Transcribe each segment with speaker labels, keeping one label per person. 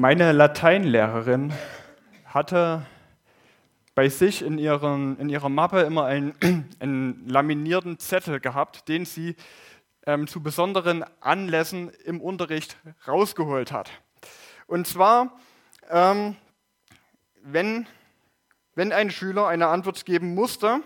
Speaker 1: Meine Lateinlehrerin hatte bei sich in, ihren, in ihrer Mappe immer einen, einen laminierten Zettel gehabt, den sie ähm, zu besonderen Anlässen im Unterricht rausgeholt hat. Und zwar, ähm, wenn, wenn ein Schüler eine Antwort geben musste,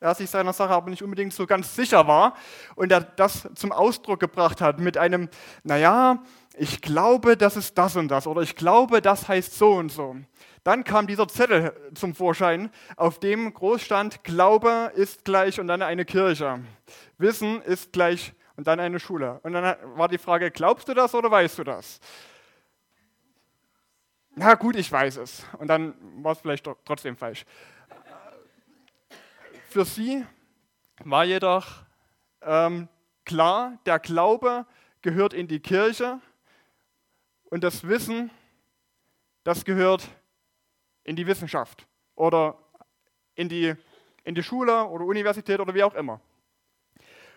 Speaker 1: er sich seiner Sache aber nicht unbedingt so ganz sicher war und er das zum Ausdruck gebracht hat mit einem, naja, ich glaube, das ist das und das oder ich glaube, das heißt so und so. Dann kam dieser Zettel zum Vorschein, auf dem groß stand, Glaube ist gleich und dann eine Kirche. Wissen ist gleich und dann eine Schule. Und dann war die Frage, glaubst du das oder weißt du das? Na gut, ich weiß es. Und dann war es vielleicht trotzdem falsch. Für sie war jedoch ähm, klar, der Glaube gehört in die Kirche und das Wissen, das gehört in die Wissenschaft oder in die, in die Schule oder Universität oder wie auch immer.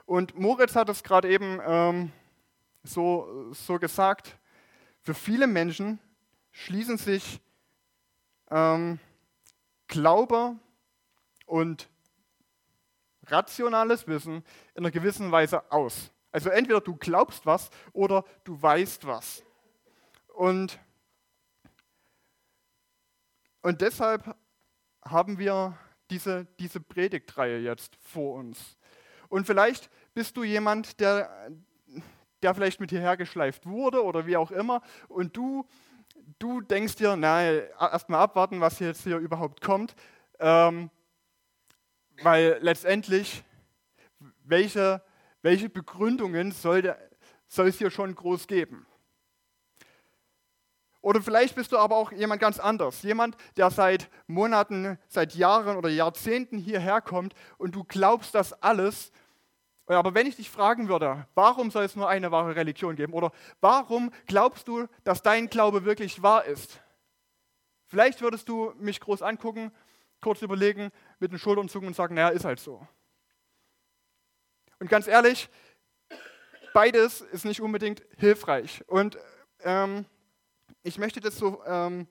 Speaker 1: Und Moritz hat es gerade eben ähm, so, so gesagt, für viele Menschen schließen sich ähm, Glaube und rationales Wissen in einer gewissen Weise aus. Also entweder du glaubst was oder du weißt was. Und, und deshalb haben wir diese, diese Predigtreihe jetzt vor uns. Und vielleicht bist du jemand, der, der vielleicht mit hierher geschleift wurde oder wie auch immer, und du, du denkst dir, na, erstmal abwarten, was jetzt hier überhaupt kommt, ähm, weil letztendlich, welche, welche Begründungen soll, es hier schon groß geben? Oder vielleicht bist du aber auch jemand ganz anders. Jemand, der seit Monaten, seit Jahren oder Jahrzehnten hierher kommt und du glaubst das alles. Aber wenn ich dich fragen würde, warum soll es nur eine wahre Religion geben? Oder warum glaubst du, dass dein Glaube wirklich wahr ist? Vielleicht würdest du mich groß angucken, kurz überlegen, mit den Schultern zucken und sagen, naja, ist halt so. Und ganz ehrlich, beides ist nicht unbedingt hilfreich. Und ähm, ich möchte das so ähm,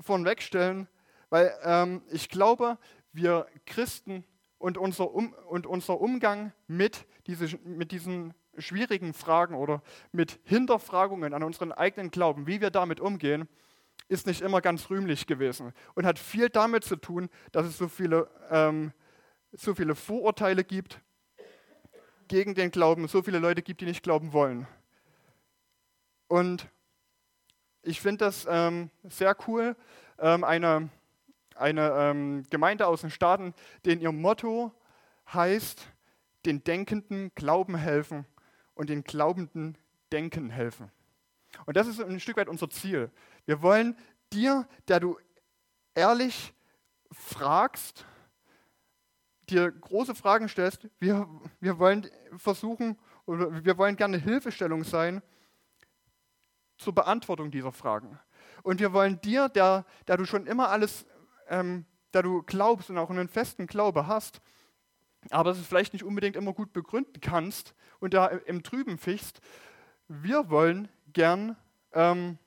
Speaker 1: vorwegstellen, weil ähm, ich glaube, wir Christen und unser, um, und unser Umgang mit, diese, mit diesen schwierigen Fragen oder mit Hinterfragungen an unseren eigenen Glauben, wie wir damit umgehen, ist nicht immer ganz rühmlich gewesen und hat viel damit zu tun, dass es so viele, ähm, so viele Vorurteile gibt gegen den Glauben, so viele Leute gibt, die nicht glauben wollen. Und ich finde das ähm, sehr cool. Ähm, eine eine ähm, Gemeinde aus den Staaten, denen ihr Motto heißt, den Denkenden Glauben helfen und den Glaubenden Denken helfen. Und das ist ein Stück weit unser Ziel. Wir wollen dir, der du ehrlich fragst, dir große Fragen stellst, wir, wir wollen versuchen oder wir wollen gerne Hilfestellung sein, zur Beantwortung dieser Fragen. Und wir wollen dir, der, der du schon immer alles, ähm, da du glaubst und auch einen festen Glaube hast, aber es vielleicht nicht unbedingt immer gut begründen kannst und da im Trüben fichst, wir wollen gern ähm,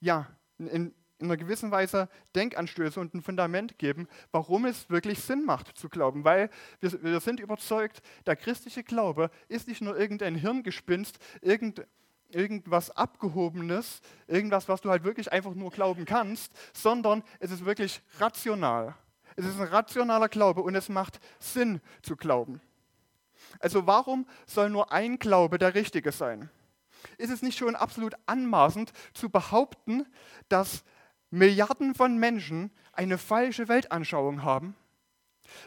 Speaker 1: ja, in, in einer gewissen Weise Denkanstöße und ein Fundament geben, warum es wirklich Sinn macht zu glauben. Weil wir, wir sind überzeugt, der christliche Glaube ist nicht nur irgendein Hirngespinst, irgendein irgendwas Abgehobenes, irgendwas, was du halt wirklich einfach nur glauben kannst, sondern es ist wirklich rational. Es ist ein rationaler Glaube und es macht Sinn zu glauben. Also warum soll nur ein Glaube der richtige sein? Ist es nicht schon absolut anmaßend zu behaupten, dass Milliarden von Menschen eine falsche Weltanschauung haben?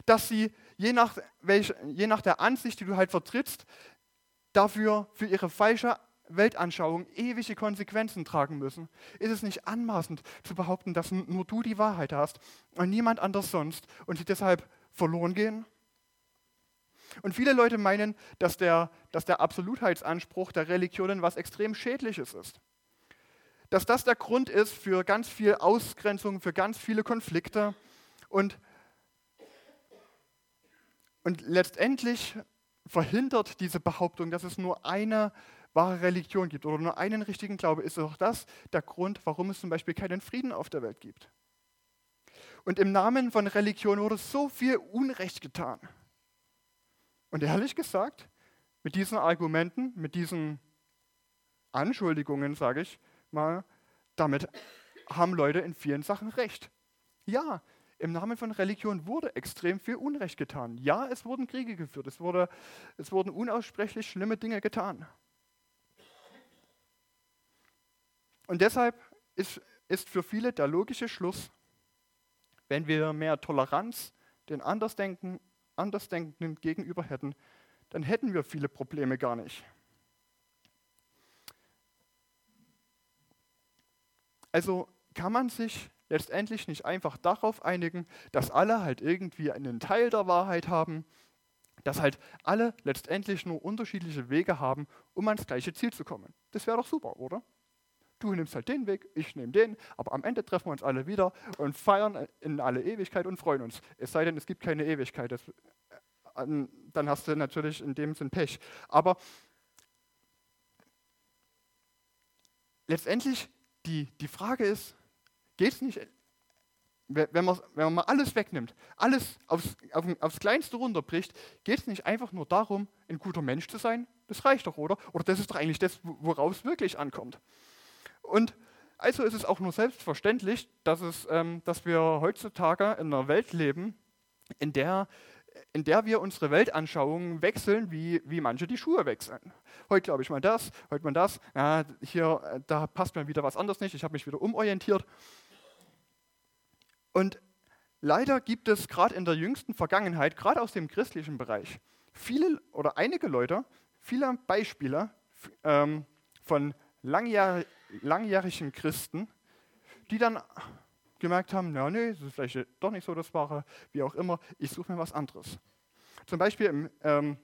Speaker 1: Dass sie, je nach, welch, je nach der Ansicht, die du halt vertrittst, dafür für ihre falsche Weltanschauung ewige Konsequenzen tragen müssen? Ist es nicht anmaßend zu behaupten, dass nur du die Wahrheit hast und niemand anders sonst und sie deshalb verloren gehen? Und viele Leute meinen, dass der, dass der Absolutheitsanspruch der Religionen was extrem Schädliches ist. Dass das der Grund ist für ganz viel Ausgrenzung, für ganz viele Konflikte. Und, und letztendlich verhindert diese Behauptung, dass es nur eine wahre Religion gibt oder nur einen richtigen Glaube, ist auch das der Grund, warum es zum Beispiel keinen Frieden auf der Welt gibt. Und im Namen von Religion wurde so viel Unrecht getan. Und ehrlich gesagt, mit diesen Argumenten, mit diesen Anschuldigungen, sage ich mal, damit haben Leute in vielen Sachen recht. Ja, im Namen von Religion wurde extrem viel Unrecht getan. Ja, es wurden Kriege geführt, es, wurde, es wurden unaussprechlich schlimme Dinge getan. Und deshalb ist, ist für viele der logische Schluss, wenn wir mehr Toleranz den Andersdenken, Andersdenkenden gegenüber hätten, dann hätten wir viele Probleme gar nicht. Also kann man sich letztendlich nicht einfach darauf einigen, dass alle halt irgendwie einen Teil der Wahrheit haben, dass halt alle letztendlich nur unterschiedliche Wege haben, um ans gleiche Ziel zu kommen. Das wäre doch super, oder? Du nimmst halt den Weg, ich nehme den, aber am Ende treffen wir uns alle wieder und feiern in alle Ewigkeit und freuen uns. Es sei denn, es gibt keine Ewigkeit. Das, äh, dann hast du natürlich in dem Sinn Pech. Aber letztendlich, die, die Frage ist, geht es nicht, wenn man, wenn man mal alles wegnimmt, alles aufs, auf, aufs Kleinste runterbricht, geht es nicht einfach nur darum, ein guter Mensch zu sein? Das reicht doch, oder? Oder das ist doch eigentlich das, worauf es wirklich ankommt. Und also ist es auch nur selbstverständlich, dass, es, ähm, dass wir heutzutage in einer Welt leben, in der, in der wir unsere Weltanschauungen wechseln, wie, wie manche die Schuhe wechseln. Heute glaube ich mal das, heute mal das, ja, hier, äh, da passt mir wieder was anderes nicht, ich habe mich wieder umorientiert. Und leider gibt es gerade in der jüngsten Vergangenheit, gerade aus dem christlichen Bereich, viele oder einige Leute, viele Beispiele ähm, von langjährigen langjährigen Christen, die dann gemerkt haben, ja, nee, das ist vielleicht doch nicht so das Wahre, wie auch immer, ich suche mir was anderes. Zum Beispiel, im, ähm,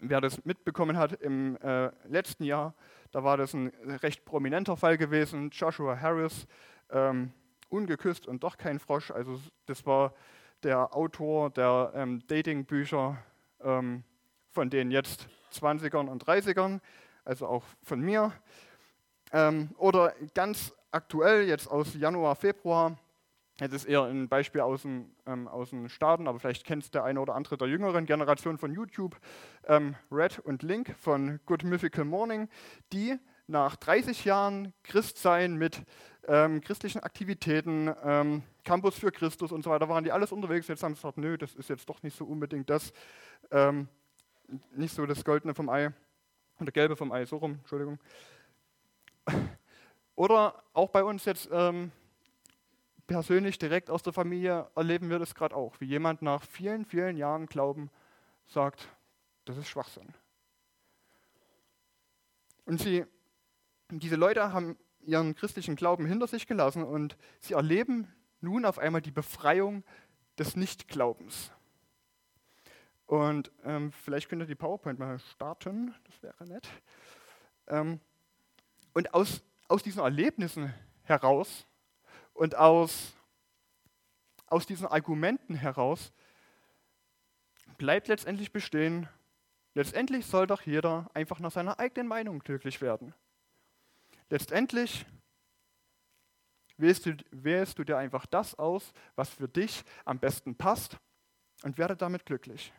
Speaker 1: wer das mitbekommen hat, im äh, letzten Jahr, da war das ein recht prominenter Fall gewesen, Joshua Harris, ähm, ungeküsst und doch kein Frosch, also das war der Autor der ähm, Dating-Bücher ähm, von den jetzt 20ern und 30ern, also auch von mir. Ähm, oder ganz aktuell, jetzt aus Januar, Februar, jetzt ist eher ein Beispiel aus den, ähm, aus den Staaten, aber vielleicht kennt es der eine oder andere der jüngeren Generation von YouTube, ähm, Red und Link von Good Mythical Morning, die nach 30 Jahren Christsein mit ähm, christlichen Aktivitäten, ähm, Campus für Christus und so weiter, waren die alles unterwegs. Jetzt haben sie gesagt, nö, das ist jetzt doch nicht so unbedingt das, ähm, nicht so das Goldene vom Ei, oder Gelbe vom Ei, so rum, Entschuldigung. Oder auch bei uns jetzt ähm, persönlich direkt aus der Familie erleben wir das gerade auch, wie jemand nach vielen, vielen Jahren Glauben sagt, das ist Schwachsinn. Und sie, diese Leute haben ihren christlichen Glauben hinter sich gelassen und sie erleben nun auf einmal die Befreiung des Nichtglaubens. Und ähm, vielleicht könnt ihr die PowerPoint mal starten, das wäre nett. Ähm, und aus, aus diesen Erlebnissen heraus und aus, aus diesen Argumenten heraus bleibt letztendlich bestehen, letztendlich soll doch jeder einfach nach seiner eigenen Meinung glücklich werden. Letztendlich wählst du, wählst du dir einfach das aus, was für dich am besten passt und werde damit glücklich.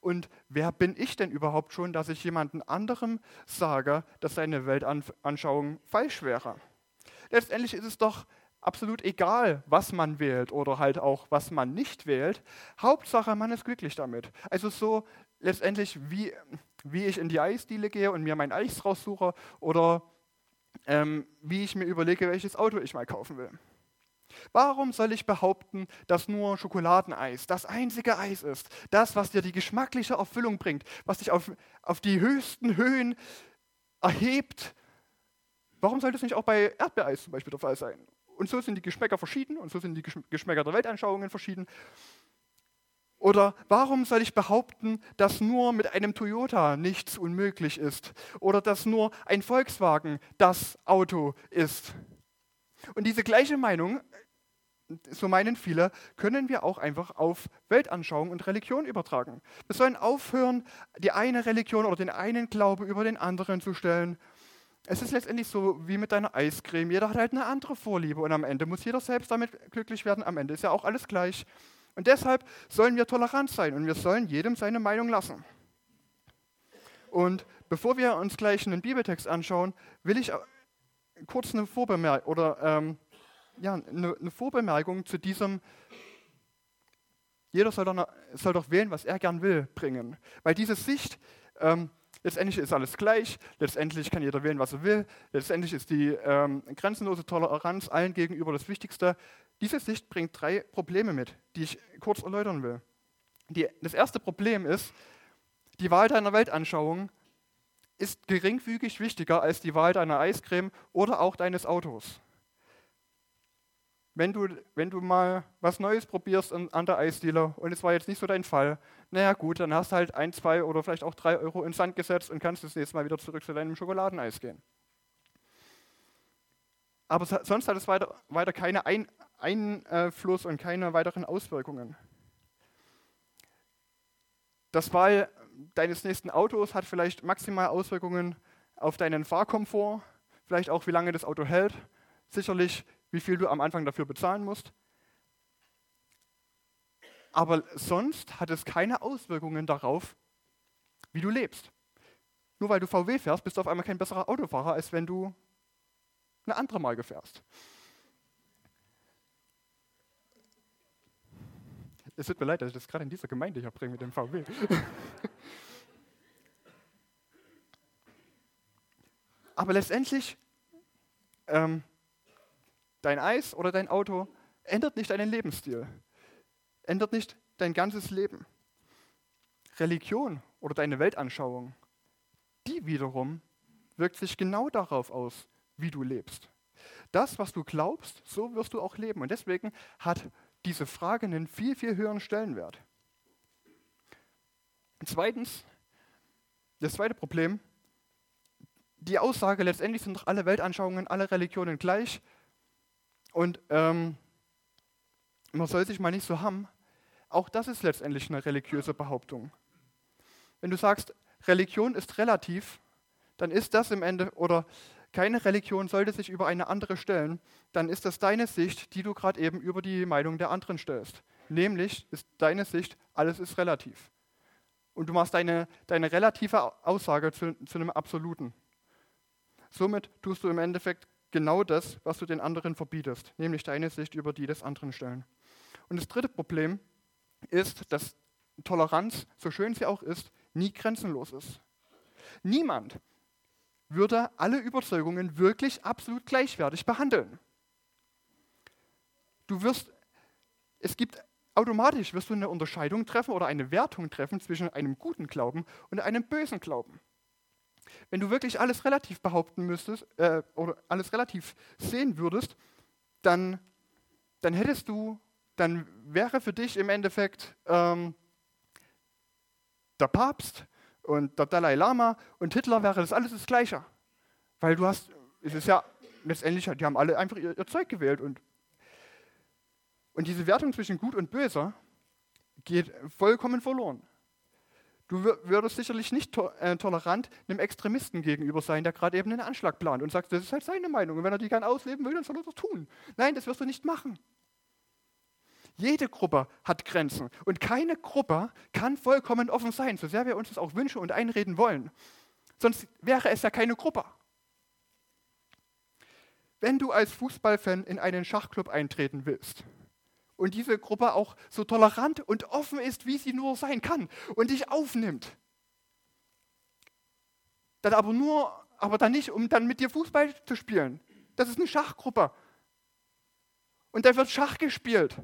Speaker 1: Und wer bin ich denn überhaupt schon, dass ich jemandem anderem sage, dass seine Weltanschauung falsch wäre? Letztendlich ist es doch absolut egal, was man wählt oder halt auch, was man nicht wählt. Hauptsache, man ist glücklich damit. Also so letztendlich, wie, wie ich in die Eisdiele gehe und mir mein Eis raussuche oder ähm, wie ich mir überlege, welches Auto ich mal kaufen will. Warum soll ich behaupten, dass nur Schokoladeneis das einzige Eis ist? Das, was dir die geschmackliche Erfüllung bringt, was dich auf, auf die höchsten Höhen erhebt. Warum soll das nicht auch bei Erdbeereis zum Beispiel der Fall sein? Und so sind die Geschmäcker verschieden und so sind die Geschmäcker der Weltanschauungen verschieden. Oder warum soll ich behaupten, dass nur mit einem Toyota nichts unmöglich ist? Oder dass nur ein Volkswagen das Auto ist? Und diese gleiche Meinung so meinen viele, können wir auch einfach auf Weltanschauung und Religion übertragen. Wir sollen aufhören, die eine Religion oder den einen Glaube über den anderen zu stellen. Es ist letztendlich so wie mit deiner Eiscreme. Jeder hat halt eine andere Vorliebe und am Ende muss jeder selbst damit glücklich werden. Am Ende ist ja auch alles gleich. Und deshalb sollen wir tolerant sein und wir sollen jedem seine Meinung lassen. Und bevor wir uns gleich einen Bibeltext anschauen, will ich kurz eine Vorbemerkung oder ähm, ja, eine, eine, Vorbemerkung zu diesem jeder soll doch, soll doch, wählen, was er gern will, bringen. Weil diese Sicht, ähm, letztendlich ist alles gleich, letztendlich kann jeder wählen, was er will, letztendlich ist die ähm, grenzenlose Toleranz allen gegenüber das Wichtigste. Diese Sicht bringt drei Probleme mit, die ich kurz erläutern will. Die, das erste Problem ist, die Wahl deiner Weltanschauung ist geringfügig wichtiger als die Wahl deiner Eiscreme oder auch deines Autos. Wenn du, wenn du mal was Neues probierst an der Eisdealer und es war jetzt nicht so dein Fall, naja gut, dann hast du halt ein, zwei oder vielleicht auch drei Euro ins Sand gesetzt und kannst das nächste Mal wieder zurück zu deinem Schokoladeneis gehen. Aber sonst hat es weiter, weiter keinen ein Einfluss und keine weiteren Auswirkungen. Das Wahl deines nächsten Autos hat vielleicht maximal Auswirkungen auf deinen Fahrkomfort, vielleicht auch wie lange das Auto hält, sicherlich wie viel du am Anfang dafür bezahlen musst. Aber sonst hat es keine Auswirkungen darauf, wie du lebst. Nur weil du VW fährst, bist du auf einmal kein besserer Autofahrer, als wenn du eine andere Marke fährst. Es tut mir leid, dass ich das gerade in dieser Gemeinde hier bringe mit dem VW. Aber letztendlich, ähm, dein Eis oder dein Auto ändert nicht deinen Lebensstil, ändert nicht dein ganzes Leben. Religion oder deine Weltanschauung, die wiederum wirkt sich genau darauf aus, wie du lebst. Das, was du glaubst, so wirst du auch leben. Und deswegen hat diese Frage einen viel, viel höheren Stellenwert. Zweitens, das zweite Problem, die Aussage, letztendlich sind doch alle Weltanschauungen, alle Religionen gleich und ähm, man soll sich mal nicht so haben, auch das ist letztendlich eine religiöse Behauptung. Wenn du sagst, Religion ist relativ, dann ist das im Ende, oder keine Religion sollte sich über eine andere stellen, dann ist das deine Sicht, die du gerade eben über die Meinung der anderen stellst. Nämlich ist deine Sicht, alles ist relativ. Und du machst deine, deine relative Aussage zu, zu einem Absoluten. Somit tust du im Endeffekt genau das, was du den anderen verbietest, nämlich deine Sicht über die des anderen stellen. Und das dritte Problem ist, dass Toleranz, so schön sie auch ist, nie grenzenlos ist. Niemand würde alle Überzeugungen wirklich absolut gleichwertig behandeln. Du wirst, es gibt automatisch wirst du eine Unterscheidung treffen oder eine Wertung treffen zwischen einem guten Glauben und einem bösen Glauben. Wenn du wirklich alles relativ behaupten müsstest äh, oder alles relativ sehen würdest, dann, dann hättest du, dann wäre für dich im Endeffekt ähm, der Papst und der Dalai Lama und Hitler wäre das alles das Gleiche. Weil du hast, es ist ja letztendlich, die haben alle einfach ihr, ihr Zeug gewählt. Und, und diese Wertung zwischen Gut und Böser geht vollkommen verloren. Du würdest sicherlich nicht to äh, tolerant einem Extremisten gegenüber sein, der gerade eben einen Anschlag plant und sagst, das ist halt seine Meinung. Und wenn er die gern ausleben will, dann soll er das tun. Nein, das wirst du nicht machen. Jede Gruppe hat Grenzen und keine Gruppe kann vollkommen offen sein, so sehr wir uns das auch wünschen und einreden wollen. Sonst wäre es ja keine Gruppe. Wenn du als Fußballfan in einen Schachclub eintreten willst und diese Gruppe auch so tolerant und offen ist, wie sie nur sein kann und dich aufnimmt, dann aber nur, aber dann nicht, um dann mit dir Fußball zu spielen. Das ist eine Schachgruppe. Und da wird Schach gespielt.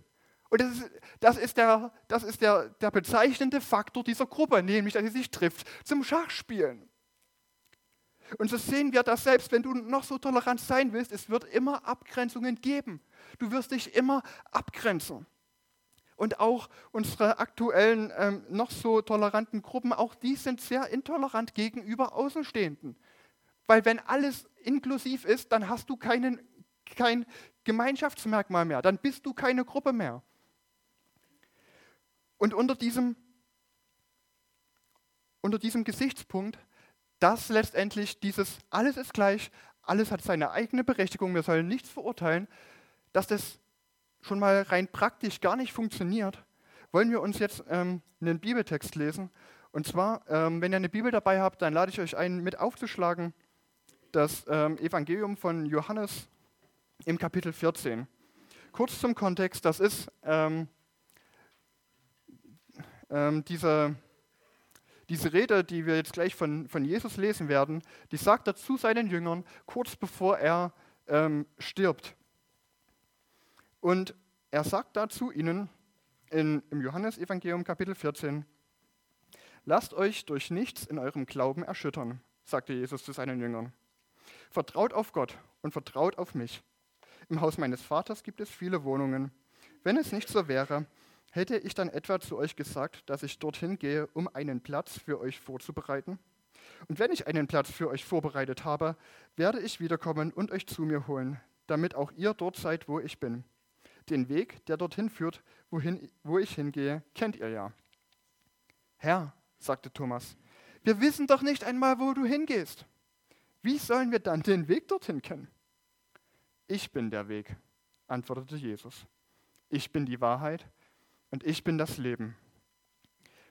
Speaker 1: Und das ist, das ist, der, das ist der, der bezeichnende Faktor dieser Gruppe, nämlich, dass sie sich trifft zum Schachspielen. Und so sehen wir das selbst, wenn du noch so tolerant sein willst, es wird immer Abgrenzungen geben. Du wirst dich immer abgrenzen. Und auch unsere aktuellen ähm, noch so toleranten Gruppen, auch die sind sehr intolerant gegenüber Außenstehenden. Weil wenn alles inklusiv ist, dann hast du keinen kein Gemeinschaftsmerkmal mehr, dann bist du keine Gruppe mehr. Und unter diesem, unter diesem Gesichtspunkt, dass letztendlich dieses alles ist gleich, alles hat seine eigene Berechtigung, wir sollen nichts verurteilen, dass das schon mal rein praktisch gar nicht funktioniert, wollen wir uns jetzt ähm, einen Bibeltext lesen. Und zwar, ähm, wenn ihr eine Bibel dabei habt, dann lade ich euch ein, mit aufzuschlagen, das ähm, Evangelium von Johannes im Kapitel 14. Kurz zum Kontext, das ist ähm, ähm, diese, diese Rede, die wir jetzt gleich von, von Jesus lesen werden, die sagt er zu seinen Jüngern kurz bevor er ähm, stirbt. Und er sagt dazu ihnen in, im Johannesevangelium Kapitel 14, Lasst euch durch nichts in eurem Glauben erschüttern, sagte Jesus zu seinen Jüngern. Vertraut auf Gott und vertraut auf mich. Im Haus meines Vaters gibt es viele Wohnungen. Wenn es nicht so wäre, hätte ich dann etwa zu euch gesagt, dass ich dorthin gehe, um einen Platz für euch vorzubereiten? Und wenn ich einen Platz für euch vorbereitet habe, werde ich wiederkommen und euch zu mir holen, damit auch ihr dort seid, wo ich bin. Den Weg, der dorthin führt, wohin, wo ich hingehe, kennt ihr ja. Herr, sagte Thomas, wir wissen doch nicht einmal, wo du hingehst. Wie sollen wir dann den Weg dorthin kennen? Ich bin der Weg, antwortete Jesus. Ich bin die Wahrheit und ich bin das Leben.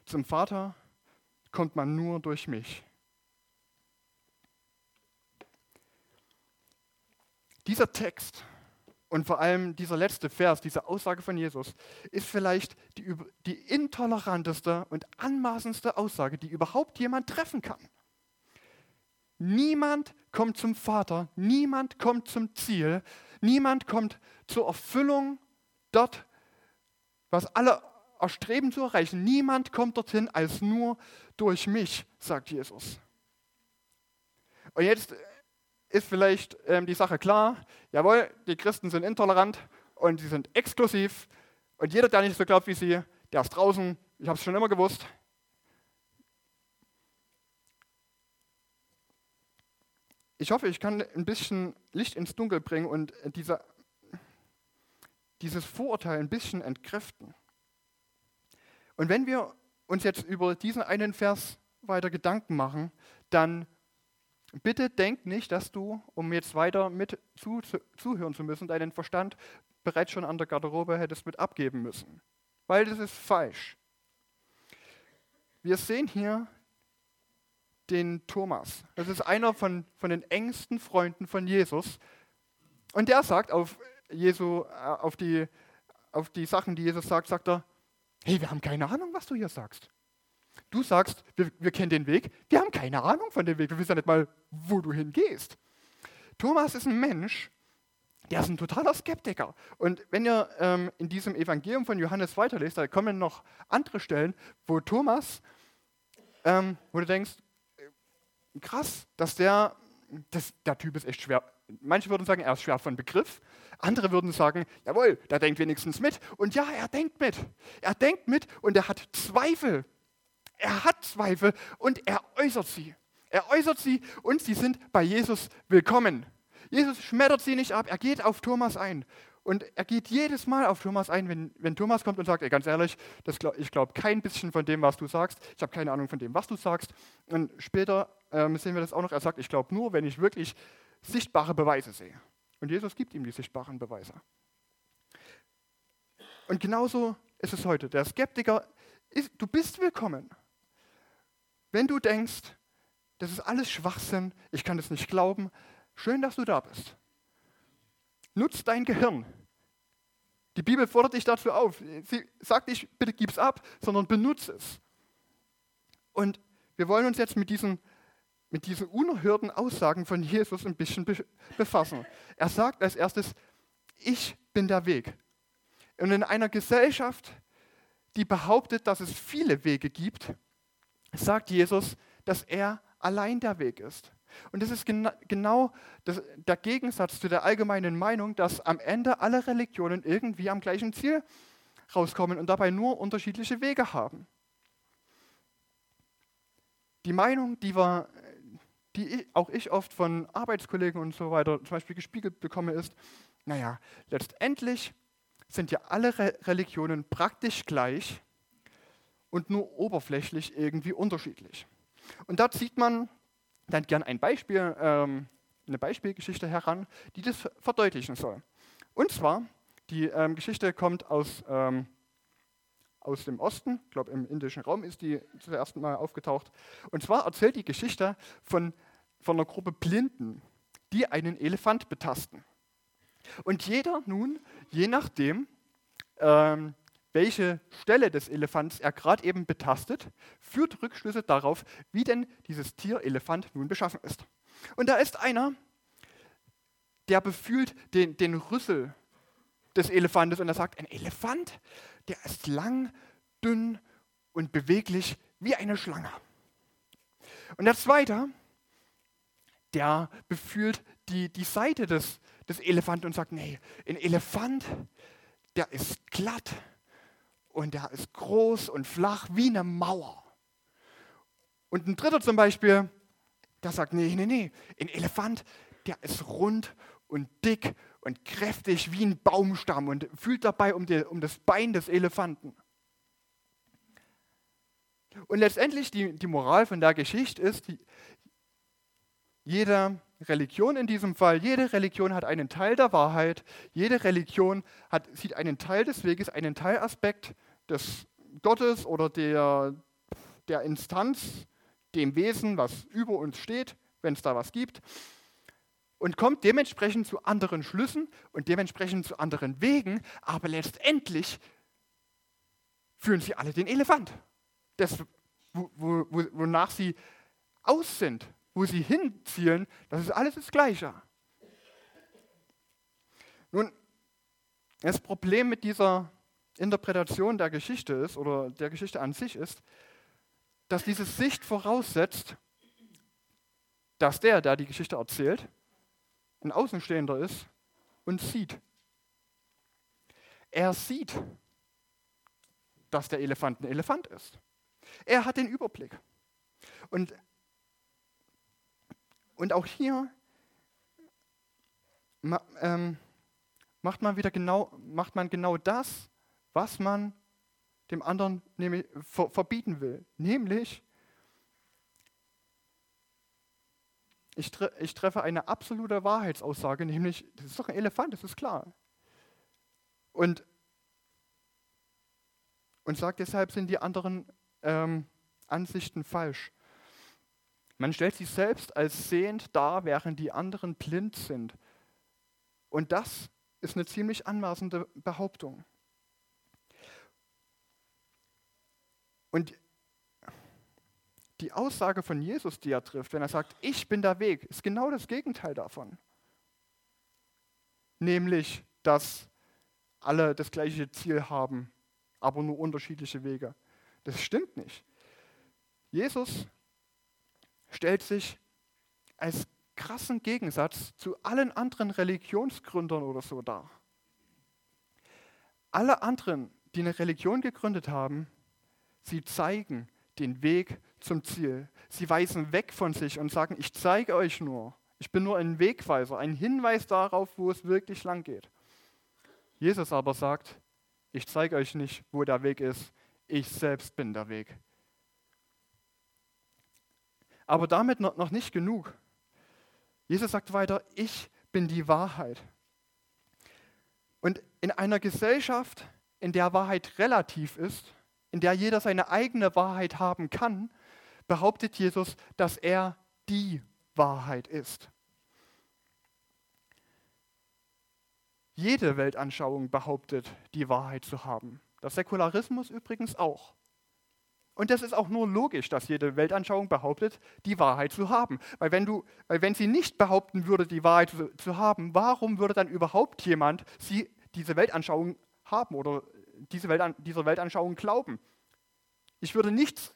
Speaker 1: Zum Vater kommt man nur durch mich. Dieser Text und vor allem dieser letzte Vers, diese Aussage von Jesus, ist vielleicht die, die intoleranteste und anmaßendste Aussage, die überhaupt jemand treffen kann. Niemand kommt zum Vater, niemand kommt zum Ziel, niemand kommt zur Erfüllung dort, was alle erstreben zu erreichen. Niemand kommt dorthin als nur durch mich, sagt Jesus. Und jetzt ist vielleicht ähm, die Sache klar, jawohl, die Christen sind intolerant und sie sind exklusiv und jeder, der nicht so glaubt wie sie, der ist draußen, ich habe es schon immer gewusst. Ich hoffe, ich kann ein bisschen Licht ins Dunkel bringen und diese, dieses Vorurteil ein bisschen entkräften. Und wenn wir uns jetzt über diesen einen Vers weiter Gedanken machen, dann Bitte denk nicht, dass du, um jetzt weiter mit zu, zu, zuhören zu müssen, deinen Verstand bereits schon an der Garderobe hättest mit abgeben müssen. Weil das ist falsch. Wir sehen hier den Thomas. Das ist einer von, von den engsten Freunden von Jesus. Und der sagt auf, Jesu, äh, auf, die, auf die Sachen, die Jesus sagt, sagt er, hey, wir haben keine Ahnung, was du hier sagst. Du sagst, wir, wir kennen den Weg, wir haben keine Ahnung von dem Weg, wir wissen ja nicht mal, wo du hingehst. Thomas ist ein Mensch, der ist ein totaler Skeptiker. Und wenn ihr ähm, in diesem Evangelium von Johannes weiterlest, da kommen noch andere Stellen, wo Thomas, ähm, wo du denkst, äh, krass, dass der, das, der Typ ist echt schwer. Manche würden sagen, er ist schwer von Begriff. Andere würden sagen, jawohl, der denkt wenigstens mit. Und ja, er denkt mit. Er denkt mit und er hat Zweifel. Er hat Zweifel und er äußert sie. Er äußert sie und sie sind bei Jesus willkommen. Jesus schmettert sie nicht ab, er geht auf Thomas ein. Und er geht jedes Mal auf Thomas ein, wenn, wenn Thomas kommt und sagt, ey, ganz ehrlich, glaub, ich glaube kein bisschen von dem, was du sagst. Ich habe keine Ahnung von dem, was du sagst. Und später ähm, sehen wir das auch noch. Er sagt, ich glaube nur, wenn ich wirklich sichtbare Beweise sehe. Und Jesus gibt ihm die sichtbaren Beweise. Und genauso ist es heute. Der Skeptiker, ist, du bist willkommen. Wenn du denkst, das ist alles Schwachsinn, ich kann das nicht glauben, schön, dass du da bist. Nutz dein Gehirn. Die Bibel fordert dich dazu auf. Sie sagt nicht, bitte gib's ab, sondern benutze es. Und wir wollen uns jetzt mit diesen, mit diesen unerhörten Aussagen von Jesus ein bisschen befassen. Er sagt als erstes, ich bin der Weg. Und in einer Gesellschaft, die behauptet, dass es viele Wege gibt, sagt Jesus, dass er allein der Weg ist. Und das ist gena genau das, der Gegensatz zu der allgemeinen Meinung, dass am Ende alle Religionen irgendwie am gleichen Ziel rauskommen und dabei nur unterschiedliche Wege haben. Die Meinung, die, war, die auch ich oft von Arbeitskollegen und so weiter zum Beispiel gespiegelt bekomme, ist, naja, letztendlich sind ja alle Re Religionen praktisch gleich und nur oberflächlich irgendwie unterschiedlich. Und da zieht man dann gern ein Beispiel, ähm, eine Beispielgeschichte heran, die das verdeutlichen soll. Und zwar, die ähm, Geschichte kommt aus, ähm, aus dem Osten, ich glaube im indischen Raum ist die zuerst mal aufgetaucht. Und zwar erzählt die Geschichte von, von einer Gruppe Blinden, die einen Elefant betasten. Und jeder nun, je nachdem, ähm, welche Stelle des Elefants er gerade eben betastet, führt Rückschlüsse darauf, wie denn dieses Tier Elefant nun beschaffen ist. Und da ist einer, der befühlt den, den Rüssel des Elefantes und er sagt, ein Elefant, der ist lang, dünn und beweglich wie eine Schlange. Und der zweite, der befühlt die, die Seite des, des Elefanten und sagt, nee, ein Elefant, der ist glatt und der ist groß und flach wie eine Mauer. Und ein dritter zum Beispiel, der sagt, nee, nee, nee, ein Elefant, der ist rund und dick und kräftig wie ein Baumstamm und fühlt dabei um, die, um das Bein des Elefanten. Und letztendlich die, die Moral von der Geschichte ist, die, jede Religion in diesem Fall, jede Religion hat einen Teil der Wahrheit, jede Religion hat, sieht einen Teil des Weges, einen Teilaspekt des Gottes oder der, der Instanz, dem Wesen, was über uns steht, wenn es da was gibt, und kommt dementsprechend zu anderen Schlüssen und dementsprechend zu anderen Wegen, aber letztendlich führen sie alle den Elefant, das, wo, wo, wonach sie aus sind, wo sie hinzielen, das ist alles das Gleiche. Nun, das Problem mit dieser Interpretation der Geschichte ist oder der Geschichte an sich ist, dass diese Sicht voraussetzt, dass der, der die Geschichte erzählt, ein Außenstehender ist und sieht. Er sieht, dass der Elefant ein Elefant ist. Er hat den Überblick. Und, und auch hier ähm, macht man wieder genau, macht man genau das, was man dem anderen verbieten will. Nämlich, ich, tre ich treffe eine absolute Wahrheitsaussage, nämlich, das ist doch ein Elefant, das ist klar. Und, und sagt deshalb, sind die anderen ähm, Ansichten falsch. Man stellt sich selbst als sehend dar, während die anderen blind sind. Und das ist eine ziemlich anmaßende Behauptung. Und die Aussage von Jesus, die er trifft, wenn er sagt, ich bin der Weg, ist genau das Gegenteil davon. Nämlich, dass alle das gleiche Ziel haben, aber nur unterschiedliche Wege. Das stimmt nicht. Jesus stellt sich als krassen Gegensatz zu allen anderen Religionsgründern oder so dar. Alle anderen, die eine Religion gegründet haben, Sie zeigen den Weg zum Ziel. Sie weisen weg von sich und sagen, ich zeige euch nur. Ich bin nur ein Wegweiser, ein Hinweis darauf, wo es wirklich lang geht. Jesus aber sagt, ich zeige euch nicht, wo der Weg ist. Ich selbst bin der Weg. Aber damit noch nicht genug. Jesus sagt weiter, ich bin die Wahrheit. Und in einer Gesellschaft, in der Wahrheit relativ ist, in der jeder seine eigene Wahrheit haben kann, behauptet Jesus, dass er die Wahrheit ist. Jede Weltanschauung behauptet, die Wahrheit zu haben. Der Säkularismus übrigens auch. Und das ist auch nur logisch, dass jede Weltanschauung behauptet, die Wahrheit zu haben. Weil wenn, du, weil wenn sie nicht behaupten würde, die Wahrheit zu, zu haben, warum würde dann überhaupt jemand sie, diese Weltanschauung haben oder diese Welt, dieser Weltanschauung glauben. Ich würde nichts,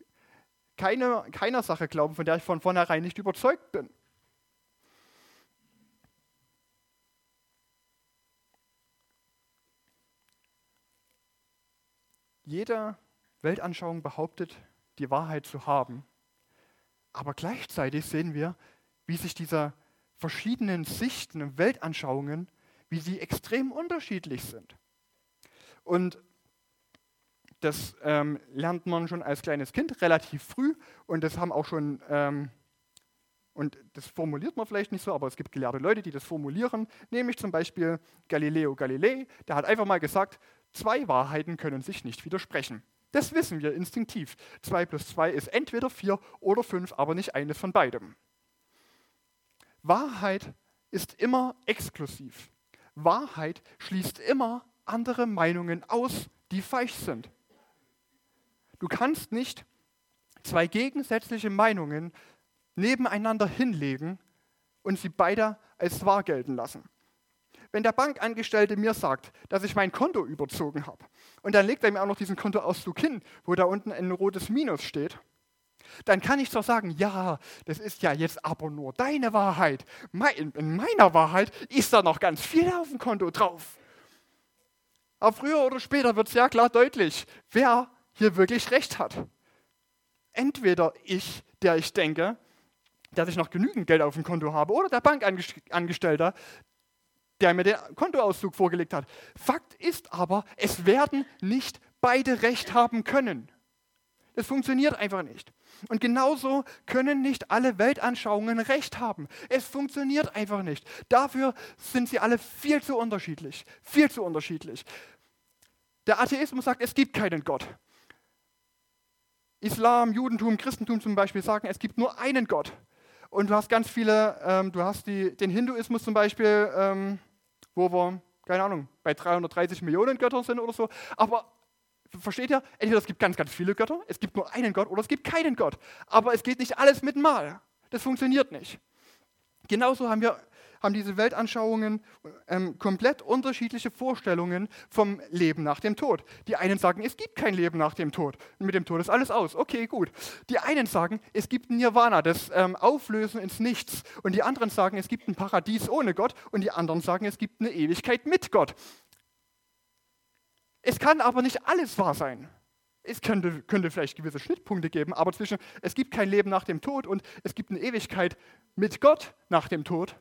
Speaker 1: keine, keiner Sache glauben, von der ich von vornherein nicht überzeugt bin. Jede Weltanschauung behauptet, die Wahrheit zu haben. Aber gleichzeitig sehen wir, wie sich diese verschiedenen Sichten und Weltanschauungen, wie sie extrem unterschiedlich sind. Und das ähm, lernt man schon als kleines Kind relativ früh und das haben auch schon, ähm, und das formuliert man vielleicht nicht so, aber es gibt gelehrte Leute, die das formulieren, nämlich zum Beispiel Galileo Galilei, der hat einfach mal gesagt, zwei Wahrheiten können sich nicht widersprechen. Das wissen wir instinktiv. 2 plus 2 ist entweder 4 oder 5, aber nicht eines von beidem. Wahrheit ist immer exklusiv. Wahrheit schließt immer andere Meinungen aus, die falsch sind. Du kannst nicht zwei gegensätzliche Meinungen nebeneinander hinlegen und sie beide als wahr gelten lassen. Wenn der Bankangestellte mir sagt, dass ich mein Konto überzogen habe und dann legt er mir auch noch diesen Kontoauszug hin, wo da unten ein rotes Minus steht, dann kann ich zwar sagen, ja, das ist ja jetzt aber nur deine Wahrheit. In meiner Wahrheit ist da noch ganz viel auf dem Konto drauf. Aber früher oder später wird es ja klar deutlich, wer hier wirklich recht hat. Entweder ich, der ich denke, dass ich noch genügend Geld auf dem Konto habe, oder der Bankangestellte, der mir den Kontoauszug vorgelegt hat. Fakt ist aber, es werden nicht beide Recht haben können. Das funktioniert einfach nicht. Und genauso können nicht alle Weltanschauungen Recht haben. Es funktioniert einfach nicht. Dafür sind sie alle viel zu unterschiedlich. Viel zu unterschiedlich. Der Atheismus sagt, es gibt keinen Gott. Islam, Judentum, Christentum zum Beispiel sagen, es gibt nur einen Gott. Und du hast ganz viele, ähm, du hast die, den Hinduismus zum Beispiel, ähm, wo wir, keine Ahnung, bei 330 Millionen Göttern sind oder so. Aber versteht ihr? Entweder es gibt ganz, ganz viele Götter, es gibt nur einen Gott oder es gibt keinen Gott. Aber es geht nicht alles mit Mal. Das funktioniert nicht. Genauso haben wir haben diese Weltanschauungen ähm, komplett unterschiedliche Vorstellungen vom Leben nach dem Tod. Die einen sagen, es gibt kein Leben nach dem Tod. Mit dem Tod ist alles aus. Okay, gut. Die einen sagen, es gibt Nirvana, das ähm, Auflösen ins Nichts. Und die anderen sagen, es gibt ein Paradies ohne Gott. Und die anderen sagen, es gibt eine Ewigkeit mit Gott. Es kann aber nicht alles wahr sein. Es könnte, könnte, vielleicht gewisse Schnittpunkte geben, aber zwischen es gibt kein Leben nach dem Tod und es gibt eine Ewigkeit mit Gott nach dem Tod,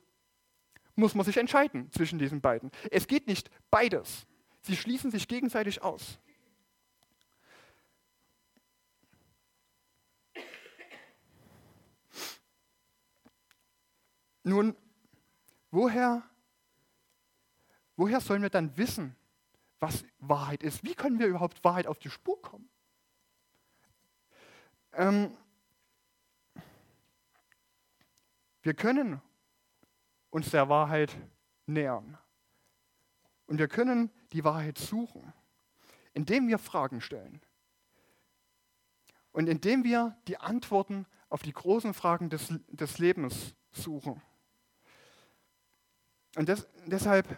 Speaker 1: muss man sich entscheiden zwischen diesen beiden. Es geht nicht beides. Sie schließen sich gegenseitig aus. Nun, woher, woher sollen wir dann wissen, was Wahrheit ist? Wie können wir überhaupt Wahrheit auf die Spur kommen? Ähm, wir können uns der Wahrheit nähern. Und wir können die Wahrheit suchen, indem wir Fragen stellen. Und indem wir die Antworten auf die großen Fragen des, des Lebens suchen. Und des, deshalb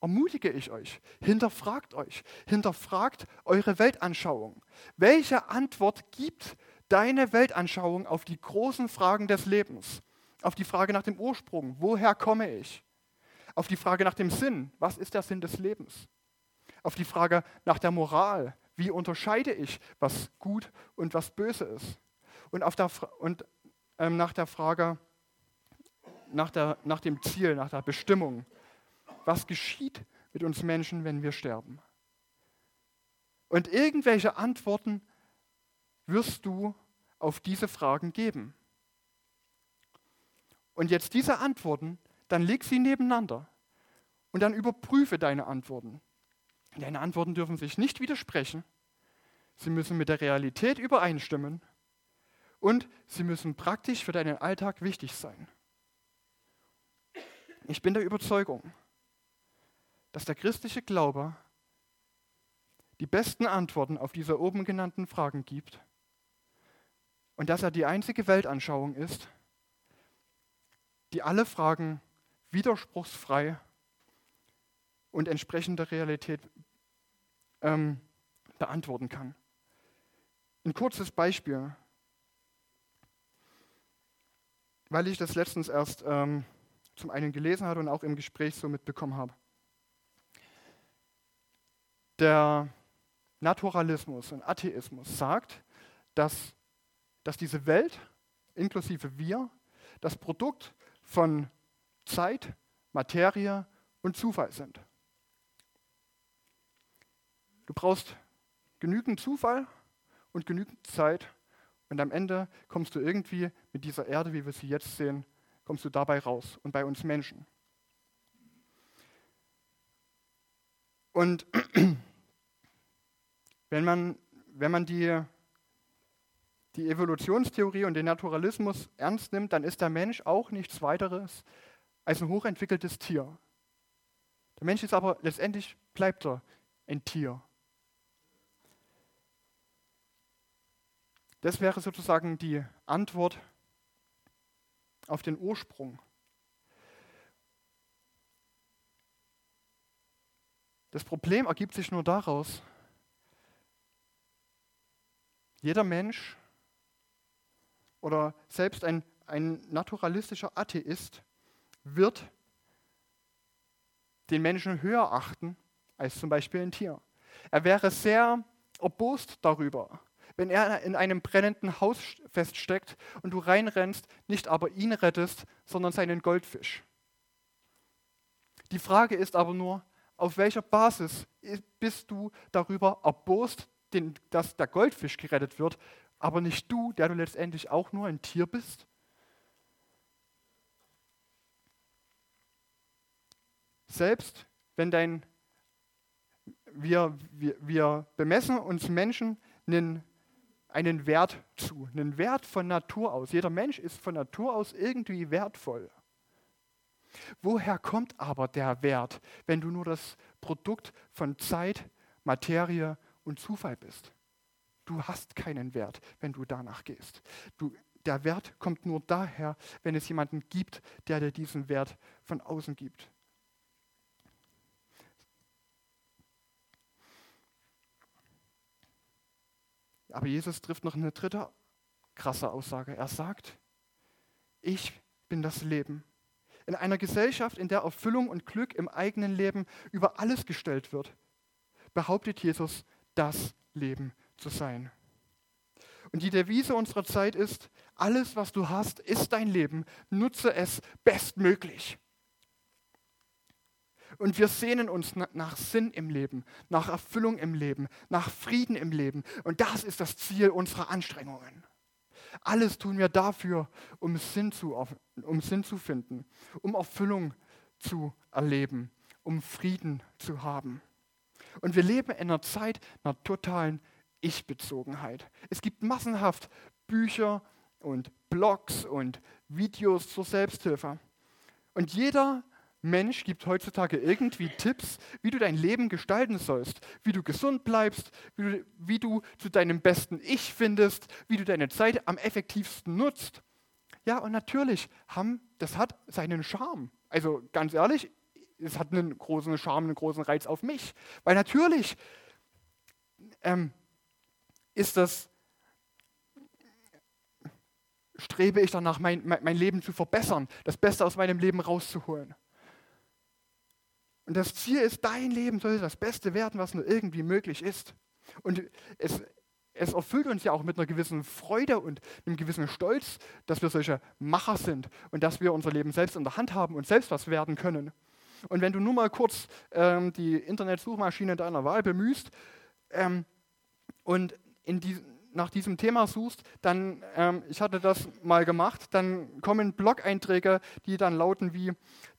Speaker 1: ermutige ich euch, hinterfragt euch, hinterfragt eure Weltanschauung. Welche Antwort gibt deine Weltanschauung auf die großen Fragen des Lebens? Auf die Frage nach dem Ursprung, woher komme ich? Auf die Frage nach dem Sinn, was ist der Sinn des Lebens? Auf die Frage nach der Moral, wie unterscheide ich, was gut und was böse ist? Und, auf der, und ähm, nach der Frage nach, der, nach dem Ziel, nach der Bestimmung, was geschieht mit uns Menschen, wenn wir sterben? Und irgendwelche Antworten wirst du auf diese Fragen geben und jetzt diese Antworten, dann leg sie nebeneinander und dann überprüfe deine Antworten. Deine Antworten dürfen sich nicht widersprechen, sie müssen mit der Realität übereinstimmen und sie müssen praktisch für deinen Alltag wichtig sein. Ich bin der Überzeugung, dass der christliche Glaube die besten Antworten auf diese oben genannten Fragen gibt und dass er die einzige Weltanschauung ist, die alle Fragen widerspruchsfrei und entsprechend der Realität ähm, beantworten kann. Ein kurzes Beispiel, weil ich das letztens erst ähm, zum einen gelesen hatte und auch im Gespräch so mitbekommen habe. Der Naturalismus und Atheismus sagt, dass, dass diese Welt, inklusive wir, das Produkt von Zeit, Materie und Zufall sind. Du brauchst genügend Zufall und genügend Zeit und am Ende kommst du irgendwie mit dieser Erde, wie wir sie jetzt sehen, kommst du dabei raus und bei uns Menschen. Und wenn man, wenn man die, die Evolutionstheorie und den Naturalismus ernst nimmt, dann ist der Mensch auch nichts weiteres als ein hochentwickeltes Tier. Der Mensch ist aber letztendlich, bleibt er ein Tier. Das wäre sozusagen die Antwort auf den Ursprung. Das Problem ergibt sich nur daraus, jeder Mensch oder selbst ein, ein naturalistischer Atheist wird den Menschen höher achten als zum Beispiel ein Tier. Er wäre sehr erbost darüber, wenn er in einem brennenden Haus feststeckt und du reinrennst, nicht aber ihn rettest, sondern seinen Goldfisch. Die Frage ist aber nur, auf welcher Basis bist du darüber erbost, dass der Goldfisch gerettet wird, aber nicht du, der du letztendlich auch nur ein Tier bist? Selbst wenn dein, wir, wir, wir bemessen uns Menschen einen einen Wert zu, einen Wert von Natur aus. Jeder Mensch ist von Natur aus irgendwie wertvoll. Woher kommt aber der Wert, wenn du nur das Produkt von Zeit, Materie und Zufall bist? Du hast keinen Wert, wenn du danach gehst. Du, der Wert kommt nur daher, wenn es jemanden gibt, der dir diesen Wert von außen gibt. Aber Jesus trifft noch eine dritte krasse Aussage. Er sagt, ich bin das Leben. In einer Gesellschaft, in der Erfüllung und Glück im eigenen Leben über alles gestellt wird, behauptet Jesus, das Leben zu sein. Und die Devise unserer Zeit ist, alles, was du hast, ist dein Leben. Nutze es bestmöglich. Und wir sehnen uns nach Sinn im Leben, nach Erfüllung im Leben, nach Frieden im Leben. Und das ist das Ziel unserer Anstrengungen. Alles tun wir dafür, um Sinn zu, um Sinn zu finden, um Erfüllung zu erleben, um Frieden zu haben. Und wir leben in einer Zeit einer totalen Ich-Bezogenheit. Es gibt massenhaft Bücher und Blogs und Videos zur Selbsthilfe. Und jeder Mensch gibt heutzutage irgendwie Tipps, wie du dein Leben gestalten sollst, wie du gesund bleibst, wie du, wie du zu deinem besten Ich findest, wie du deine Zeit am effektivsten nutzt. Ja, und natürlich, haben, das hat seinen Charme. Also ganz ehrlich, es hat einen großen Charme, einen großen Reiz auf mich. Weil natürlich ähm, ist das, strebe ich danach, mein, mein, Leben zu verbessern, das Beste aus meinem Leben rauszuholen. Und das Ziel ist, dein Leben soll das Beste werden, was nur irgendwie möglich ist. Und es, es erfüllt uns ja auch mit einer gewissen Freude und einem gewissen Stolz, dass wir solche Macher sind und dass wir unser Leben selbst in der Hand haben und selbst was werden können. Und wenn du nur mal kurz ähm, die Internetsuchmaschine deiner Wahl bemühst ähm, und die, nach diesem Thema suchst, dann, ähm, ich hatte das mal gemacht, dann kommen Blog-Einträge, die dann lauten wie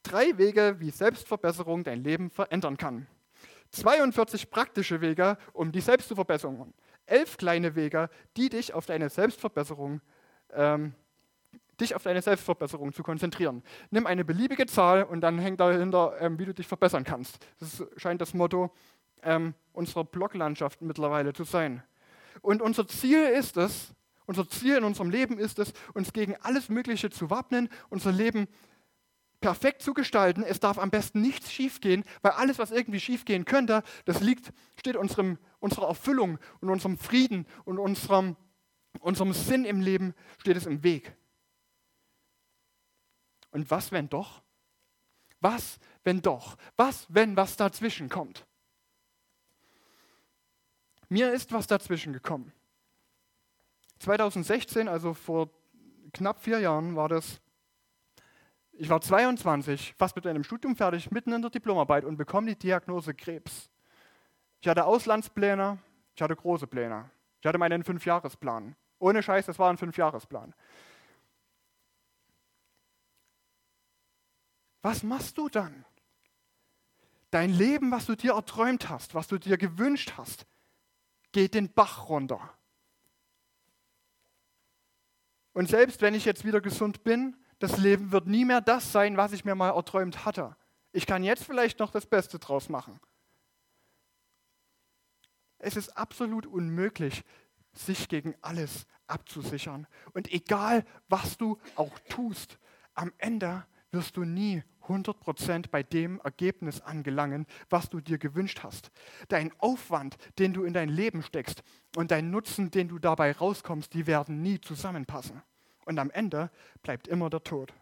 Speaker 1: drei Wege, wie Selbstverbesserung dein Leben verändern kann. 42 praktische Wege, um die selbst zu verbessern. Elf kleine Wege, die dich auf deine Selbstverbesserung ähm, dich auf deine Selbstverbesserung zu konzentrieren. Nimm eine beliebige Zahl und dann hängt dahinter, ähm, wie du dich verbessern kannst. Das scheint das Motto ähm, unserer Bloglandschaft mittlerweile zu sein. Und unser Ziel ist es, unser Ziel in unserem Leben ist es, uns gegen alles Mögliche zu wappnen, unser Leben perfekt zu gestalten. Es darf am besten nichts schiefgehen, weil alles, was irgendwie schiefgehen könnte, das liegt, steht unserem, unserer Erfüllung und unserem Frieden und unserem, unserem Sinn im Leben, steht es im Weg. Und was, wenn doch? Was, wenn doch? Was, wenn was dazwischen kommt? Mir ist was dazwischen gekommen. 2016, also vor knapp vier Jahren, war das, Ich war 22, fast mit einem Studium fertig, mitten in der Diplomarbeit und bekomme die Diagnose Krebs. Ich hatte Auslandspläne, ich hatte große Pläne. Ich hatte meinen Fünfjahresplan. Ohne Scheiß, das war ein Fünfjahresplan. Was machst du dann? Dein Leben, was du dir erträumt hast, was du dir gewünscht hast, geht den Bach runter. Und selbst wenn ich jetzt wieder gesund bin, das Leben wird nie mehr das sein, was ich mir mal erträumt hatte. Ich kann jetzt vielleicht noch das Beste draus machen. Es ist absolut unmöglich, sich gegen alles abzusichern. Und egal, was du auch tust, am Ende wirst du nie 100% bei dem Ergebnis angelangen, was du dir gewünscht hast. Dein Aufwand, den du in dein Leben steckst und dein Nutzen, den du dabei rauskommst, die werden nie zusammenpassen. Und am Ende bleibt immer der Tod.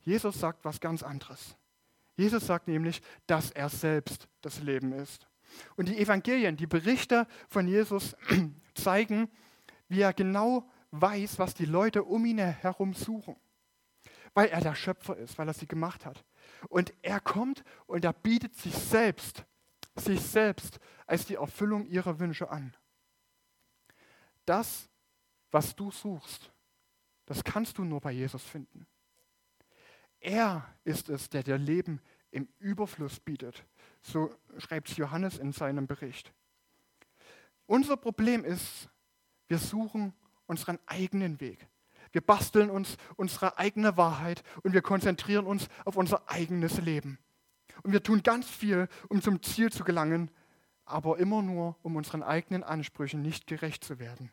Speaker 1: Jesus sagt was ganz anderes. Jesus sagt nämlich, dass er selbst das Leben ist. Und die Evangelien, die Berichte von Jesus zeigen, wie er genau weiß, was die Leute um ihn herum suchen. Weil er der Schöpfer ist, weil er sie gemacht hat. Und er kommt und er bietet sich selbst, sich selbst als die Erfüllung ihrer Wünsche an. Das was du suchst, das kannst du nur bei Jesus finden. Er ist es, der dir Leben im Überfluss bietet. So schreibt Johannes in seinem Bericht. Unser Problem ist, wir suchen unseren eigenen Weg. Wir basteln uns unsere eigene Wahrheit und wir konzentrieren uns auf unser eigenes Leben. Und wir tun ganz viel, um zum Ziel zu gelangen, aber immer nur, um unseren eigenen Ansprüchen nicht gerecht zu werden.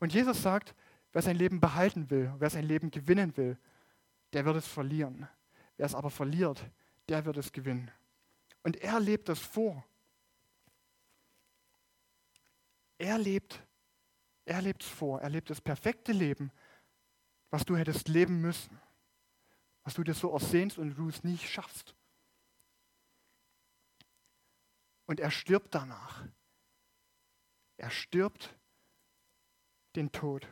Speaker 1: Und Jesus sagt, wer sein Leben behalten will, wer sein Leben gewinnen will, der wird es verlieren. Wer es aber verliert, der wird es gewinnen. Und er lebt das vor. Er lebt, er lebt es vor. Er lebt das perfekte Leben, was du hättest leben müssen. Was du dir so ersehnst und du es nie schaffst. Und er stirbt danach. Er stirbt den Tod.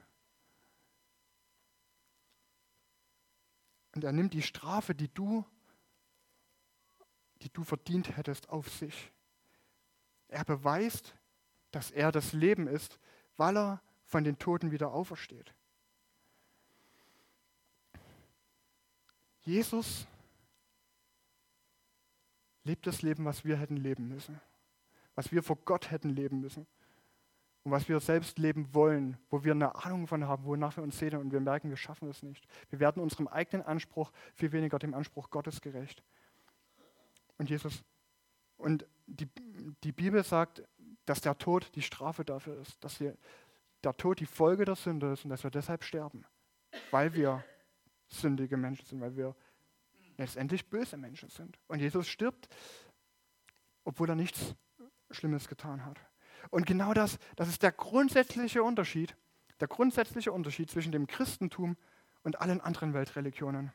Speaker 1: Und er nimmt die Strafe, die du, die du verdient hättest, auf sich. Er beweist, dass er das Leben ist, weil er von den Toten wieder aufersteht. Jesus lebt das Leben, was wir hätten leben müssen, was wir vor Gott hätten leben müssen und was wir selbst leben wollen, wo wir eine Ahnung von haben, wonach wir uns sehen und wir merken, wir schaffen es nicht. Wir werden unserem eigenen Anspruch viel weniger dem Anspruch Gottes gerecht. Und Jesus, und die, die Bibel sagt, dass der Tod die Strafe dafür ist, dass wir, der Tod die Folge der Sünde ist und dass wir deshalb sterben, weil wir sündige Menschen sind, weil wir letztendlich böse Menschen sind. Und Jesus stirbt, obwohl er nichts Schlimmes getan hat. Und genau das, das ist der grundsätzliche Unterschied, der grundsätzliche Unterschied zwischen dem Christentum und allen anderen Weltreligionen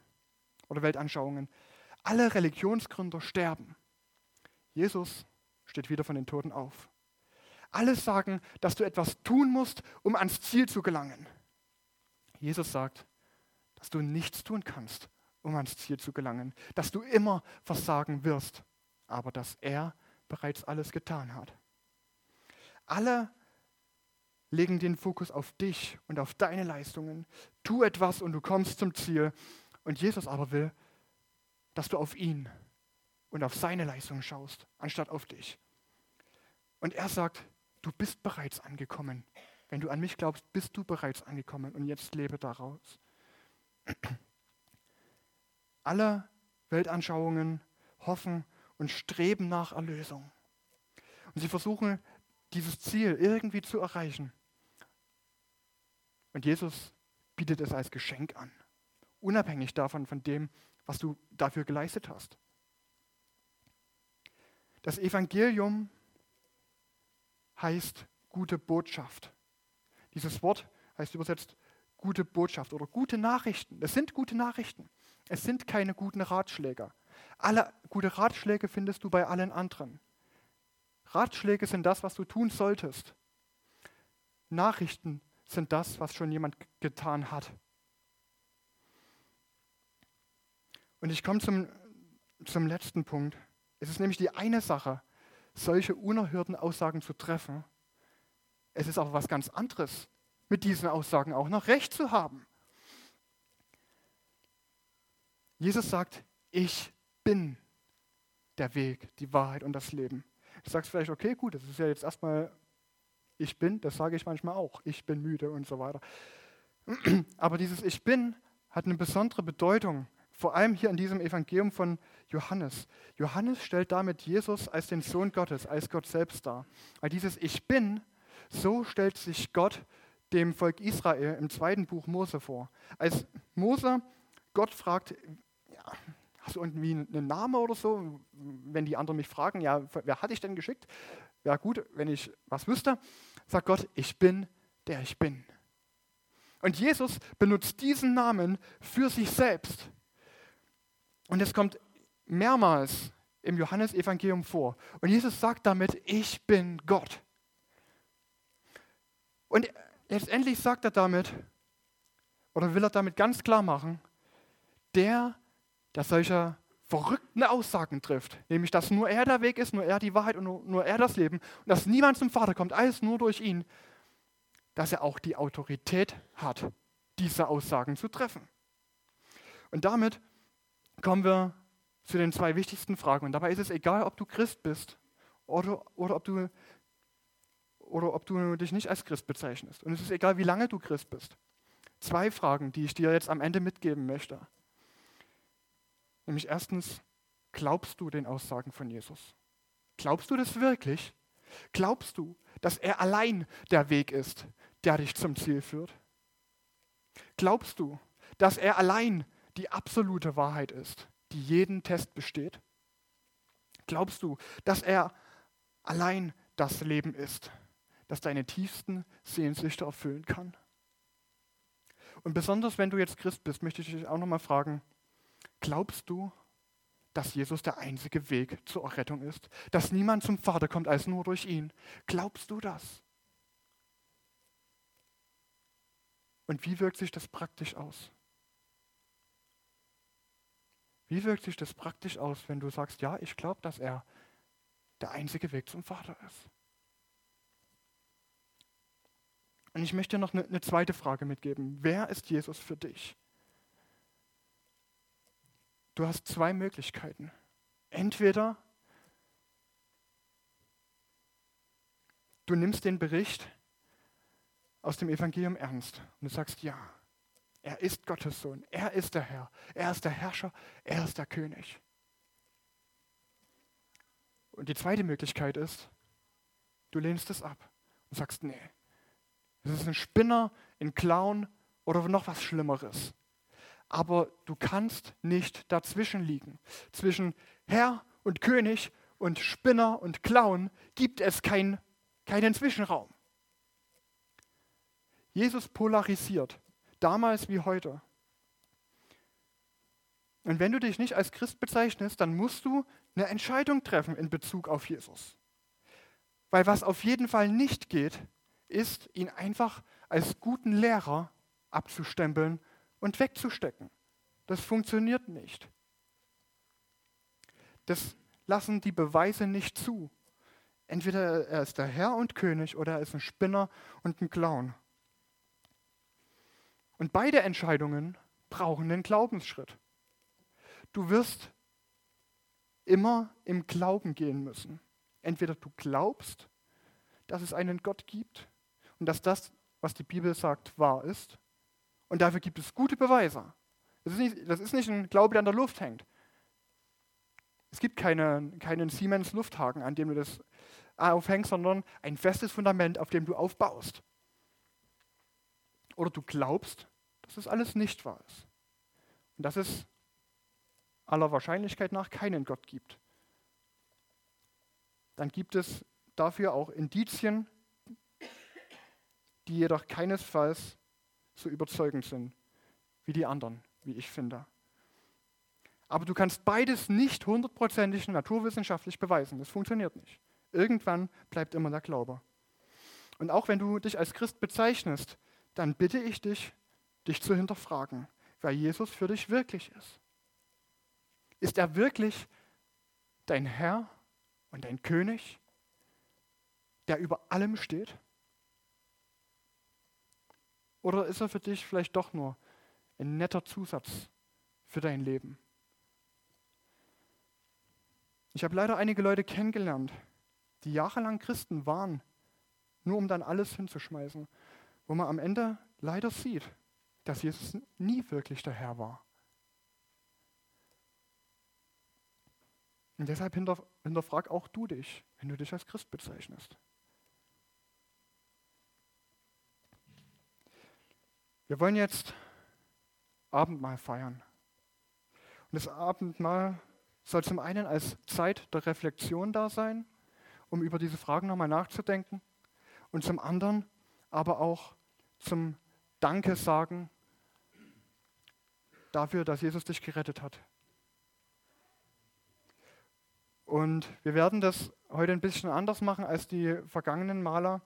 Speaker 1: oder Weltanschauungen. Alle Religionsgründer sterben. Jesus steht wieder von den Toten auf. Alle sagen, dass du etwas tun musst, um ans Ziel zu gelangen. Jesus sagt, dass du nichts tun kannst, um ans Ziel zu gelangen, dass du immer versagen wirst, aber dass er bereits alles getan hat. Alle legen den Fokus auf dich und auf deine Leistungen. Tu etwas und du kommst zum Ziel. Und Jesus aber will, dass du auf ihn und auf seine Leistungen schaust, anstatt auf dich. Und er sagt, du bist bereits angekommen. Wenn du an mich glaubst, bist du bereits angekommen und jetzt lebe daraus. Alle Weltanschauungen hoffen und streben nach Erlösung. Und sie versuchen dieses Ziel irgendwie zu erreichen. Und Jesus bietet es als Geschenk an, unabhängig davon, von dem, was du dafür geleistet hast. Das Evangelium heißt gute Botschaft. Dieses Wort heißt übersetzt gute Botschaft oder gute Nachrichten. Es sind gute Nachrichten. Es sind keine guten Ratschläge. Alle gute Ratschläge findest du bei allen anderen. Ratschläge sind das, was du tun solltest. Nachrichten sind das, was schon jemand getan hat. Und ich komme zum, zum letzten Punkt. Es ist nämlich die eine Sache, solche unerhörten Aussagen zu treffen. Es ist aber was ganz anderes, mit diesen Aussagen auch noch recht zu haben. Jesus sagt, ich bin der Weg, die Wahrheit und das Leben. Du sagst vielleicht, okay, gut, das ist ja jetzt erstmal, ich bin, das sage ich manchmal auch, ich bin müde und so weiter. Aber dieses Ich bin hat eine besondere Bedeutung, vor allem hier in diesem Evangelium von Johannes. Johannes stellt damit Jesus als den Sohn Gottes, als Gott selbst dar. Weil dieses Ich bin, so stellt sich Gott dem Volk Israel im zweiten Buch Mose vor. Als Mose Gott fragt, ja, hast du irgendwie einen Namen oder so? Wenn die anderen mich fragen, ja, wer hat dich denn geschickt? Ja gut, wenn ich was wüsste, sagt Gott, ich bin der ich bin. Und Jesus benutzt diesen Namen für sich selbst. Und es kommt mehrmals im Johannesevangelium vor. Und Jesus sagt damit, ich bin Gott. Und letztendlich sagt er damit, oder will er damit ganz klar machen, der, der solche verrückten Aussagen trifft, nämlich dass nur er der Weg ist, nur er die Wahrheit und nur, nur er das Leben und dass niemand zum Vater kommt, alles nur durch ihn, dass er auch die Autorität hat, diese Aussagen zu treffen. Und damit kommen wir zu den zwei wichtigsten Fragen. Und dabei ist es egal, ob du Christ bist oder, oder, ob, du, oder ob du dich nicht als Christ bezeichnest. Und es ist egal, wie lange du Christ bist. Zwei Fragen, die ich dir jetzt am Ende mitgeben möchte. Nämlich erstens, glaubst du den Aussagen von Jesus? Glaubst du das wirklich? Glaubst du, dass er allein der Weg ist, der dich zum Ziel führt? Glaubst du, dass er allein die absolute Wahrheit ist, die jeden Test besteht? Glaubst du, dass er allein das Leben ist, das deine tiefsten Sehnsüchte erfüllen kann? Und besonders wenn du jetzt Christ bist, möchte ich dich auch nochmal fragen, glaubst du, dass Jesus der einzige Weg zur Errettung ist, dass niemand zum Vater kommt als nur durch ihn? Glaubst du das? Und wie wirkt sich das praktisch aus? Wie wirkt sich das praktisch aus, wenn du sagst, ja, ich glaube, dass er der einzige Weg zum Vater ist? Und ich möchte noch eine, eine zweite Frage mitgeben. Wer ist Jesus für dich? Du hast zwei Möglichkeiten. Entweder du nimmst den Bericht aus dem Evangelium ernst und du sagst, ja, er ist Gottes Sohn, er ist der Herr, er ist der Herrscher, er ist der König. Und die zweite Möglichkeit ist, du lehnst es ab und sagst, nee, es ist ein Spinner, ein Clown oder noch was Schlimmeres. Aber du kannst nicht dazwischen liegen. Zwischen Herr und König und Spinner und Clown gibt es kein, keinen Zwischenraum. Jesus polarisiert, damals wie heute. Und wenn du dich nicht als Christ bezeichnest, dann musst du eine Entscheidung treffen in Bezug auf Jesus. Weil was auf jeden Fall nicht geht, ist, ihn einfach als guten Lehrer abzustempeln und wegzustecken. Das funktioniert nicht. Das lassen die Beweise nicht zu. Entweder er ist der Herr und König oder er ist ein Spinner und ein Clown. Und beide Entscheidungen brauchen einen Glaubensschritt. Du wirst immer im Glauben gehen müssen. Entweder du glaubst, dass es einen Gott gibt und dass das, was die Bibel sagt, wahr ist. Und dafür gibt es gute Beweise. Das ist nicht, das ist nicht ein Glaube, der an der Luft hängt. Es gibt keine, keinen Siemens Lufthaken, an dem du das aufhängst, sondern ein festes Fundament, auf dem du aufbaust. Oder du glaubst, dass das alles nicht wahr ist. Und dass es aller Wahrscheinlichkeit nach keinen Gott gibt. Dann gibt es dafür auch Indizien, die jedoch keinesfalls so überzeugend sind wie die anderen, wie ich finde. Aber du kannst beides nicht hundertprozentig naturwissenschaftlich beweisen. Das funktioniert nicht. Irgendwann bleibt immer der Glaube. Und auch wenn du dich als Christ bezeichnest, dann bitte ich dich, dich zu hinterfragen, wer Jesus für dich wirklich ist. Ist er wirklich dein Herr und dein König, der über allem steht? Oder ist er für dich vielleicht doch nur ein netter Zusatz für dein Leben? Ich habe leider einige Leute kennengelernt, die jahrelang Christen waren, nur um dann alles hinzuschmeißen, wo man am Ende leider sieht, dass Jesus nie wirklich der Herr war. Und deshalb hinterfrag auch du dich, wenn du dich als Christ bezeichnest. Wir wollen jetzt Abendmahl feiern. Und das Abendmahl soll zum einen als Zeit der Reflexion da sein, um über diese Fragen nochmal nachzudenken, und zum anderen aber auch zum Danke sagen dafür, dass Jesus dich gerettet hat. Und wir werden das heute ein bisschen anders machen als die vergangenen Maler.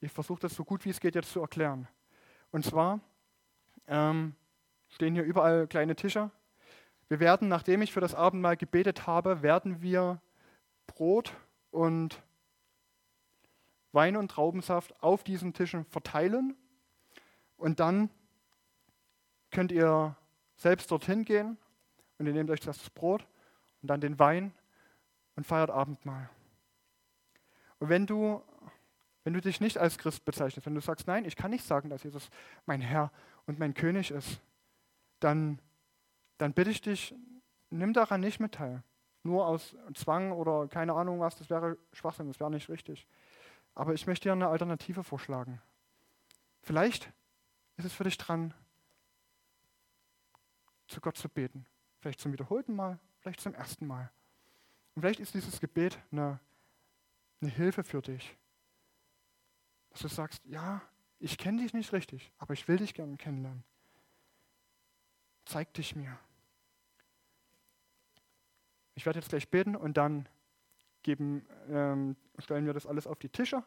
Speaker 1: Ich versuche das so gut wie es geht jetzt zu erklären. Und zwar ähm, stehen hier überall kleine Tische. Wir werden, nachdem ich für das Abendmahl gebetet habe, werden wir Brot und Wein und Traubensaft auf diesen Tischen verteilen. Und dann könnt ihr selbst dorthin gehen und ihr nehmt euch das Brot und dann den Wein und feiert Abendmahl. Und wenn du wenn du dich nicht als Christ bezeichnest, wenn du sagst, nein, ich kann nicht sagen, dass Jesus mein Herr und mein König ist, dann, dann bitte ich dich, nimm daran nicht mit teil. Nur aus Zwang oder keine Ahnung was, das wäre Schwachsinn, das wäre nicht richtig. Aber ich möchte dir eine Alternative vorschlagen. Vielleicht ist es für dich dran, zu Gott zu beten. Vielleicht zum wiederholten Mal, vielleicht zum ersten Mal. Und vielleicht ist dieses Gebet eine, eine Hilfe für dich, dass du sagst, ja, ich kenne dich nicht richtig, aber ich will dich gerne kennenlernen. Zeig dich mir. Ich werde jetzt gleich beten und dann geben, ähm, stellen wir das alles auf die Tische.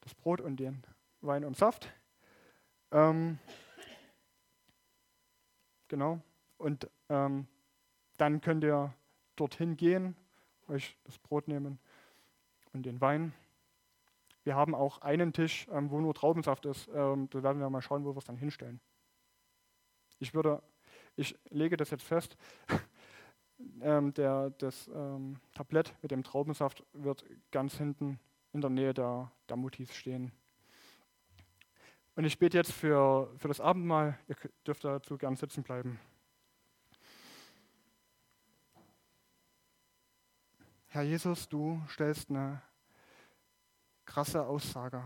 Speaker 1: Das Brot und den Wein und Saft. Ähm, genau. Und ähm, dann könnt ihr dorthin gehen, euch das Brot nehmen und den Wein. Wir haben auch einen Tisch, ähm, wo nur Traubensaft ist. Ähm, da werden wir mal schauen, wo wir es dann hinstellen. Ich würde, ich lege das jetzt fest. ähm, der, das ähm, Tablett mit dem Traubensaft wird ganz hinten in der Nähe der, der Mutis stehen. Und ich bete jetzt für, für das Abendmahl. Ihr dürft dazu gern sitzen bleiben. Herr Jesus, du stellst eine krasse Aussage.